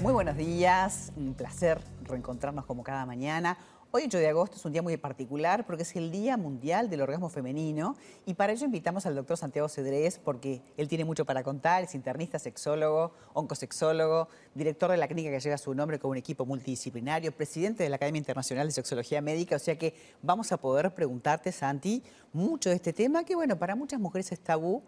Muy buenos días, un placer reencontrarnos como cada mañana. Hoy 8 de agosto es un día muy particular porque es el Día Mundial del Orgasmo Femenino y para ello invitamos al doctor Santiago Cedrés porque él tiene mucho para contar, es internista, sexólogo, oncosexólogo, director de la clínica que lleva su nombre con un equipo multidisciplinario, presidente de la Academia Internacional de Sexología Médica, o sea que vamos a poder preguntarte, Santi, mucho de este tema que bueno, para muchas mujeres es tabú,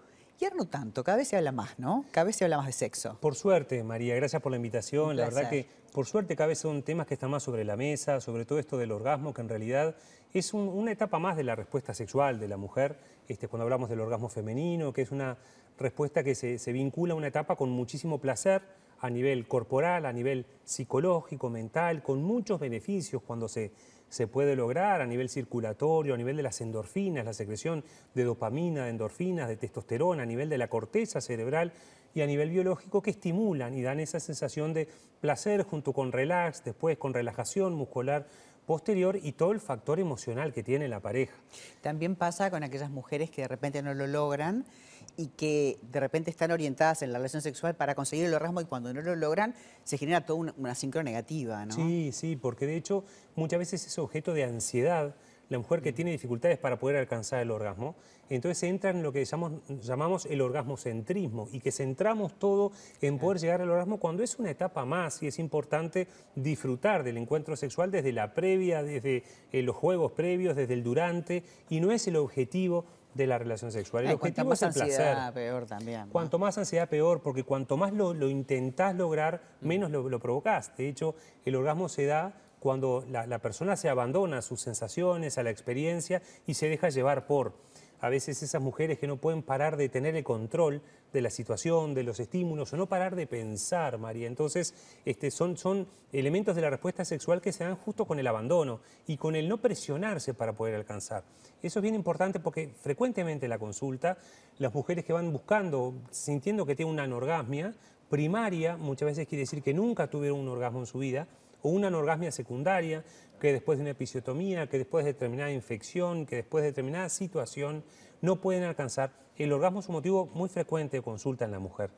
no tanto, cada vez se habla más, ¿no? Cada vez se habla más de sexo. Por suerte, María, gracias por la invitación. La verdad que, por suerte, cada vez son temas que están más sobre la mesa, sobre todo esto del orgasmo, que en realidad es una etapa más de la respuesta sexual de la mujer, este, cuando hablamos del orgasmo femenino, que es una respuesta que se, se vincula a una etapa con muchísimo placer a nivel corporal, a nivel psicológico, mental, con muchos beneficios cuando se se puede lograr a nivel circulatorio, a nivel de las endorfinas, la secreción de dopamina, de endorfinas, de testosterona, a nivel de la corteza cerebral y a nivel biológico que estimulan y dan esa sensación de placer junto con relax, después con relajación muscular posterior y todo el factor emocional que tiene la pareja. También pasa con aquellas mujeres que de repente no lo logran y que de repente están orientadas en la relación sexual para conseguir el orgasmo y cuando no lo logran se genera toda una, una sincro negativa, ¿no? Sí, sí, porque de hecho muchas veces es objeto de ansiedad la mujer que tiene dificultades para poder alcanzar el orgasmo, entonces entra en lo que llamamos, llamamos el orgasmocentrismo y que centramos todo en poder llegar al orgasmo cuando es una etapa más y es importante disfrutar del encuentro sexual desde la previa, desde eh, los juegos previos, desde el durante y no es el objetivo de la relación sexual. El objetivo es el ansiedad, peor también. Cuanto más ansiedad, peor, porque cuanto más lo, intentás lograr, menos lo, lo provocás. De hecho, el orgasmo se da cuando la, persona se abandona a sus sensaciones, a la experiencia y se deja llevar por a veces esas mujeres que no pueden parar de tener el control de la situación, de los estímulos, o no parar de pensar, María. Entonces, este, son, elementos de la respuesta sexual que se dan justo con el abandono y con el no presionarse para poder alcanzar. Eso es bien importante porque frecuentemente en la consulta, las mujeres que van buscando, sintiendo que tienen una anorgasmia, primaria, muchas veces quiere decir que nunca tuvieron un orgasmo en su vida, o una anorgasmia secundaria, que después de una episiotomía, que después de determinada infección, que después de determinada situación, no pueden alcanzar. El orgasmo es un motivo muy frecuente de consulta en la mujer.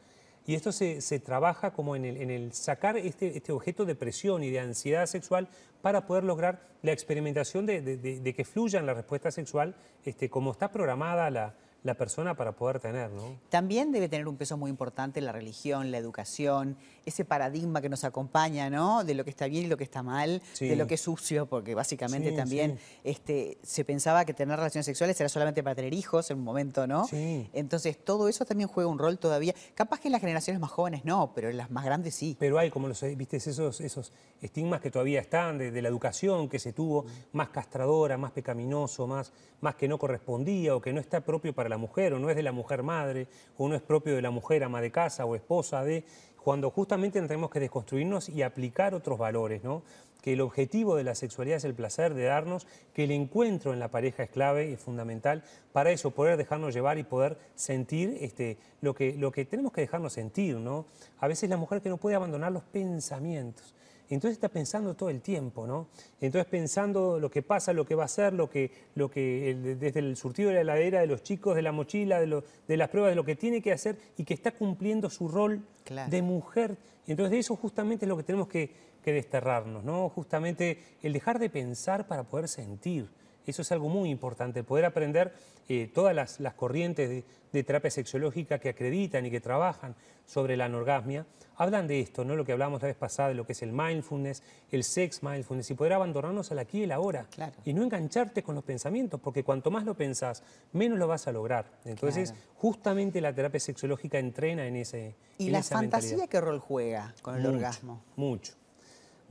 Y esto se, trabaja como en el, sacar este, este, objeto de presión y de ansiedad sexual para poder lograr la experimentación de, que fluya en la respuesta sexual este, como está programada la, la persona para poder tener, ¿no? También debe tener un peso muy importante la religión, la educación, ese paradigma que nos acompaña, ¿no? De lo que está bien y lo que está mal, de lo que es sucio, porque básicamente también Este, se pensaba que tener relaciones sexuales era solamente para tener hijos en un momento, ¿no? Entonces todo eso también juega un rol todavía. Capaz que en las generaciones más jóvenes no, pero en las más grandes sí. Pero hay, como los viste, esos, esos estigmas que todavía están de, la educación que se tuvo, más castradora, más pecaminoso, más, más que no correspondía o que no está propio para la mujer o no es de la mujer madre o no es propio de la mujer ama de casa o esposa de, cuando justamente tenemos que desconstruirnos y aplicar otros valores, ¿no? que el objetivo de la sexualidad es el placer de darnos, que el encuentro en la pareja es clave y fundamental para eso, poder dejarnos llevar y poder sentir este, lo, que, lo que tenemos que dejarnos sentir. ¿no? A veces la mujer que no puede abandonar los pensamientos, entonces está pensando todo el tiempo, ¿no? Entonces pensando lo que pasa, lo que va a hacer, lo que, lo que desde el surtido de la heladera, de los chicos, de la mochila, de, de las pruebas, de lo que tiene que hacer y que está cumpliendo su rol de mujer. Entonces de eso justamente es lo que tenemos que, que desterrarnos, ¿no? Justamente el dejar de pensar para poder sentir. Eso es algo muy importante, poder aprender eh, todas las, corrientes de, terapia sexológica que acreditan y que trabajan sobre la anorgasmia, hablan de esto, ¿no? lo que hablamos la vez pasada, de lo que es el mindfulness, el sex mindfulness, y poder abandonarnos al aquí y el ahora, y no engancharte con los pensamientos, porque cuanto más lo pensás, menos lo vas a lograr. Entonces, justamente la terapia sexológica entrena en ese ¿Y la fantasía qué rol juega con el orgasmo? Mucho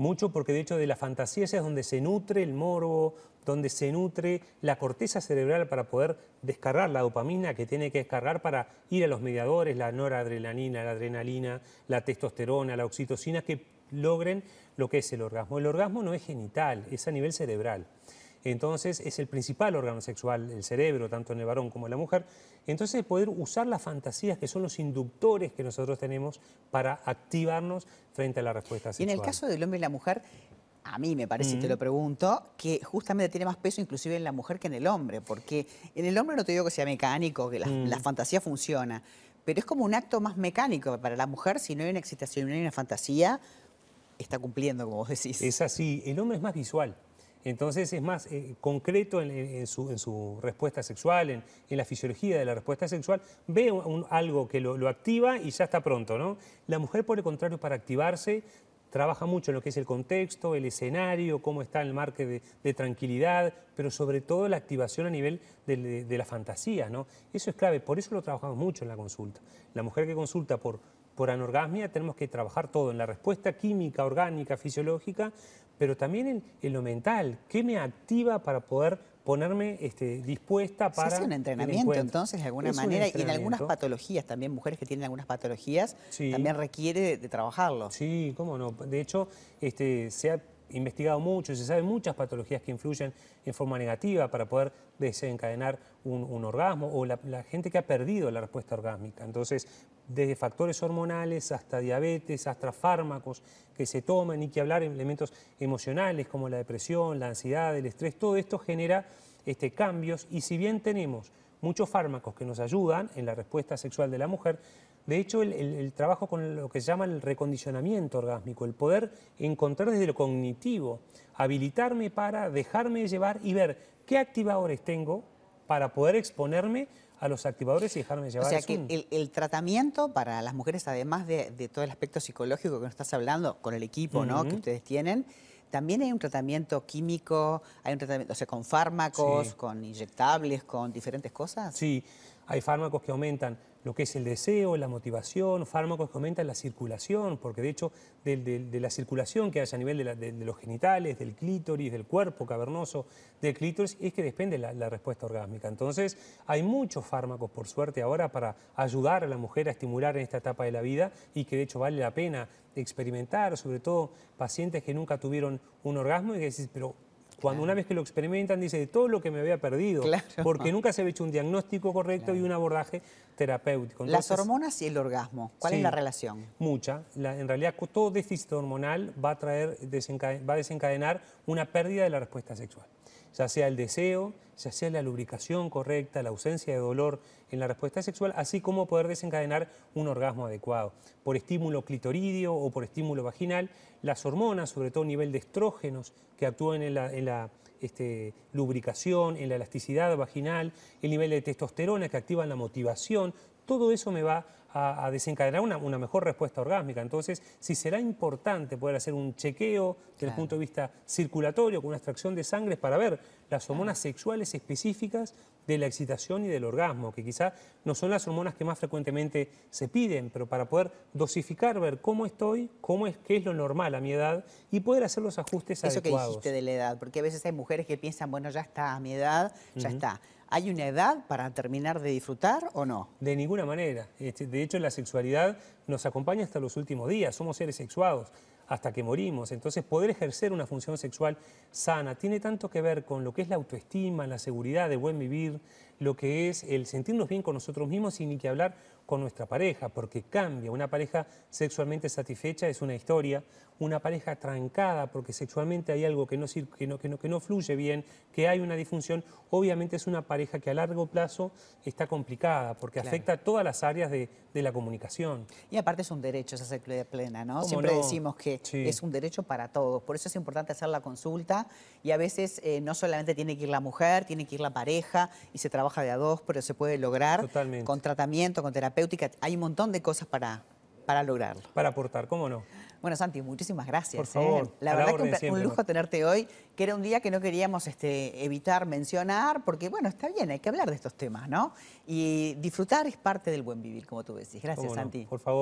mucho porque de hecho de la fantasía es donde se nutre el morbo, donde se nutre la corteza cerebral para poder descargar la dopamina que tiene que descargar para ir a los mediadores, la noradrenalina, la adrenalina, la testosterona, la oxitocina, que logren lo que es el orgasmo. El orgasmo no es genital, es a nivel cerebral. Entonces es el principal órgano sexual, el cerebro, tanto en el varón como en la mujer. Entonces poder usar las fantasías que son los inductores que nosotros tenemos para activarnos frente a la respuesta sexual. Y en el caso del hombre y la mujer, a mí me parece, y te lo pregunto, que justamente tiene más peso inclusive en la mujer que en el hombre, porque en el hombre no te digo que sea mecánico, que la, fantasía funciona, pero es como un acto más mecánico para la mujer, si no hay una excitación, no hay una fantasía, está cumpliendo, como vos decís. Es así, el hombre es más visual. Entonces es más eh, concreto en, su, respuesta sexual, en, la fisiología de la respuesta sexual, ve algo que lo, activa y ya está pronto. ¿no? La mujer, por el contrario, para activarse, trabaja mucho en lo que es el contexto, el escenario, cómo está el marco de, tranquilidad, pero sobre todo la activación a nivel de, de, la fantasía. ¿no? Eso es clave, por eso lo trabajamos mucho en la consulta. La mujer que consulta por por anorgasmia tenemos que trabajar todo en la respuesta química, orgánica, fisiológica, pero también en, lo mental. ¿Qué me activa para poder ponerme este, dispuesta para. Es un entrenamiento, entonces, de alguna manera, y en algunas patologías también, mujeres que tienen algunas patologías, también requiere de, trabajarlo. Sí, cómo no. De hecho, este, se ha investigado mucho, se sabe muchas patologías que influyen en forma negativa para poder desencadenar un, orgasmo o la, gente que ha perdido la respuesta orgásmica. Entonces, desde factores hormonales hasta diabetes, hasta fármacos que se toman y que hablar de elementos emocionales como la depresión, la ansiedad, el estrés, todo esto genera este, cambios. Y si bien tenemos muchos fármacos que nos ayudan en la respuesta sexual de la mujer, de hecho, el, trabajo con lo que se llama el recondicionamiento orgásmico, el poder encontrar desde lo cognitivo, habilitarme para dejarme llevar y ver qué activadores tengo para poder exponerme a los activadores y dejarme llevar. O sea que el, tratamiento para las mujeres, además de, todo el aspecto psicológico que nos estás hablando con el equipo ¿no? que ustedes tienen, también hay un tratamiento químico, hay un tratamiento, o sea, con fármacos, con inyectables, con diferentes cosas. Sí, hay fármacos que aumentan lo que es el deseo, la motivación, fármacos que aumentan la circulación, porque de hecho de, la circulación que hay a nivel de, los genitales, del clítoris, del cuerpo cavernoso, del clítoris, es que depende la, la respuesta orgásmica. Entonces hay muchos fármacos, por suerte, ahora para ayudar a la mujer a estimular en esta etapa de la vida y que de hecho vale la pena experimentar, sobre todo pacientes que nunca tuvieron un orgasmo y que decís, pero cuando una vez que lo experimentan, dice todo lo que me había perdido, porque nunca se había hecho un diagnóstico correcto y un abordaje terapéutico. Las hormonas y el orgasmo, ¿cuál es la relación? Mucha. en realidad, todo déficit hormonal va a, traer, va a desencadenar una pérdida de la respuesta sexual ya sea el deseo, ya sea la lubricación correcta, la ausencia de dolor en la respuesta sexual, así como poder desencadenar un orgasmo adecuado. Por estímulo clitoridio o por estímulo vaginal, las hormonas, sobre todo a nivel de estrógenos, que actúan en la, este, lubricación, en la elasticidad vaginal, el nivel de testosterona que activan la motivación, todo eso me va a, desencadenar una, mejor respuesta orgásmica. Entonces, si será importante poder hacer un chequeo desde el punto de vista circulatorio con una extracción de sangre para ver las hormonas sexuales específicas de la excitación y del orgasmo, que quizá no son las hormonas que más frecuentemente se piden, pero para poder dosificar, ver cómo estoy, cómo es, qué es lo normal a mi edad y poder hacer los ajustes adecuados. Eso que dijiste de la edad, porque a veces hay mujeres que piensan, bueno, ya está, a mi edad, ya está. ¿Hay una edad para terminar de disfrutar o no? De ninguna manera. Este, de hecho, la sexualidad nos acompaña hasta los últimos días. Somos seres sexuados hasta que morimos. Entonces, poder ejercer una función sexual sana tiene tanto que ver con lo que es la autoestima, la seguridad de buen vivir, lo que es el sentirnos bien con nosotros mismos y ni que hablar con nuestra pareja, porque cambia. Una pareja sexualmente satisfecha es una historia, una pareja trancada porque sexualmente hay algo que no, que no, que no, que no fluye bien, que hay una disfunción, obviamente es una pareja que a largo plazo está complicada porque afecta a todas las áreas de, la comunicación. Y aparte es un derecho esa sexualidad plena, ¿no? Siempre decimos que es un derecho para todos, por eso es importante hacer la consulta y a veces eh, no solamente tiene que ir la mujer, tiene que ir la pareja y se trabaja de a dos, pero se puede lograr con tratamiento, con terapéutica. Hay un montón de cosas para, para lograrlo. Para aportar, ¿cómo no? Bueno, Santi, muchísimas gracias. Por favor. ¿eh? La verdad que un, un lujo tenerte hoy, que era un día que no queríamos este, evitar mencionar, porque bueno, está bien, hay que hablar de estos temas, ¿no? Y disfrutar es parte del buen vivir, como tú decís. Gracias, Santi. Por favor.